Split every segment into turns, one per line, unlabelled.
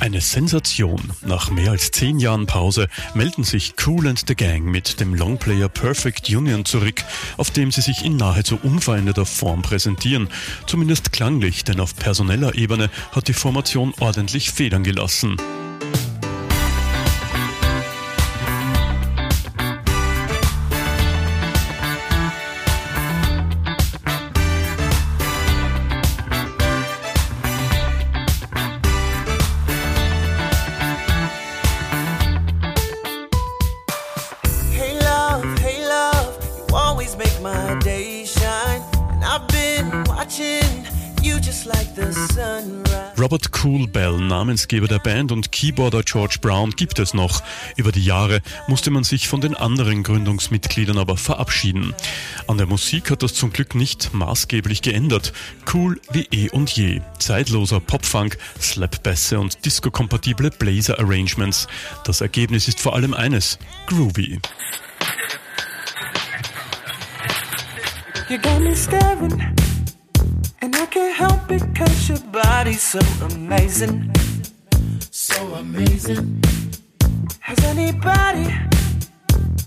Eine Sensation. Nach mehr als zehn Jahren Pause melden sich Cool and the Gang mit dem Longplayer Perfect Union zurück, auf dem sie sich in nahezu unveränderter Form präsentieren. Zumindest klanglich, denn auf personeller Ebene hat die Formation ordentlich Federn gelassen.
Always make my day shine. And I've been watching.
Robert Cool Bell, Namensgeber der Band und Keyboarder George Brown, gibt es noch. Über die Jahre musste man sich von den anderen Gründungsmitgliedern aber verabschieden. An der Musik hat das zum Glück nicht maßgeblich geändert. Cool wie eh und je. Zeitloser Popfunk, Slapbässe und disco-kompatible Blazer-Arrangements. Das Ergebnis ist vor allem eines: groovy.
You got me staring, and I can't help it cause your body's so amazing. So amazing. Has anybody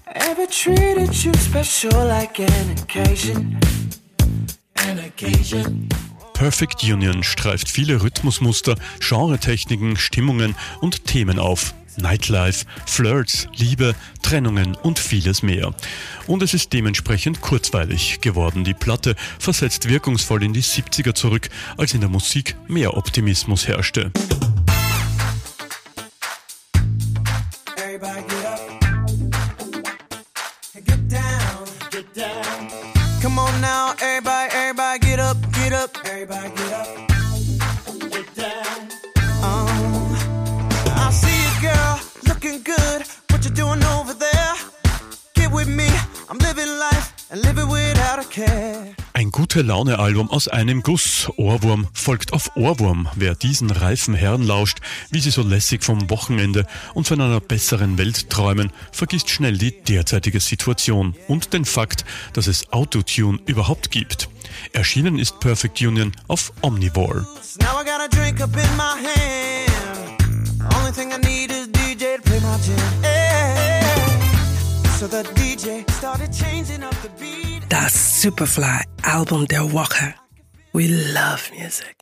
ever treated you special like an occasion? An occasion.
Perfect Union streift viele Rhythmusmuster, Genretechniken, Stimmungen und Themen auf. Nightlife, Flirts, Liebe, Trennungen und vieles mehr. Und es ist dementsprechend kurzweilig geworden. Die Platte versetzt wirkungsvoll in die 70er zurück, als in der Musik mehr Optimismus herrschte.
Everybody get up.
Ein gute Laune-Album aus einem Guss. Ohrwurm folgt auf Ohrwurm. Wer diesen reifen Herren lauscht, wie sie so lässig vom Wochenende und von einer besseren Welt träumen, vergisst schnell die derzeitige Situation und den Fakt, dass es Autotune überhaupt gibt. Erschienen ist Perfect Union auf Omnivore.
Now I got a drink up in my hand.
Das Superfly Album der Woche. We love music.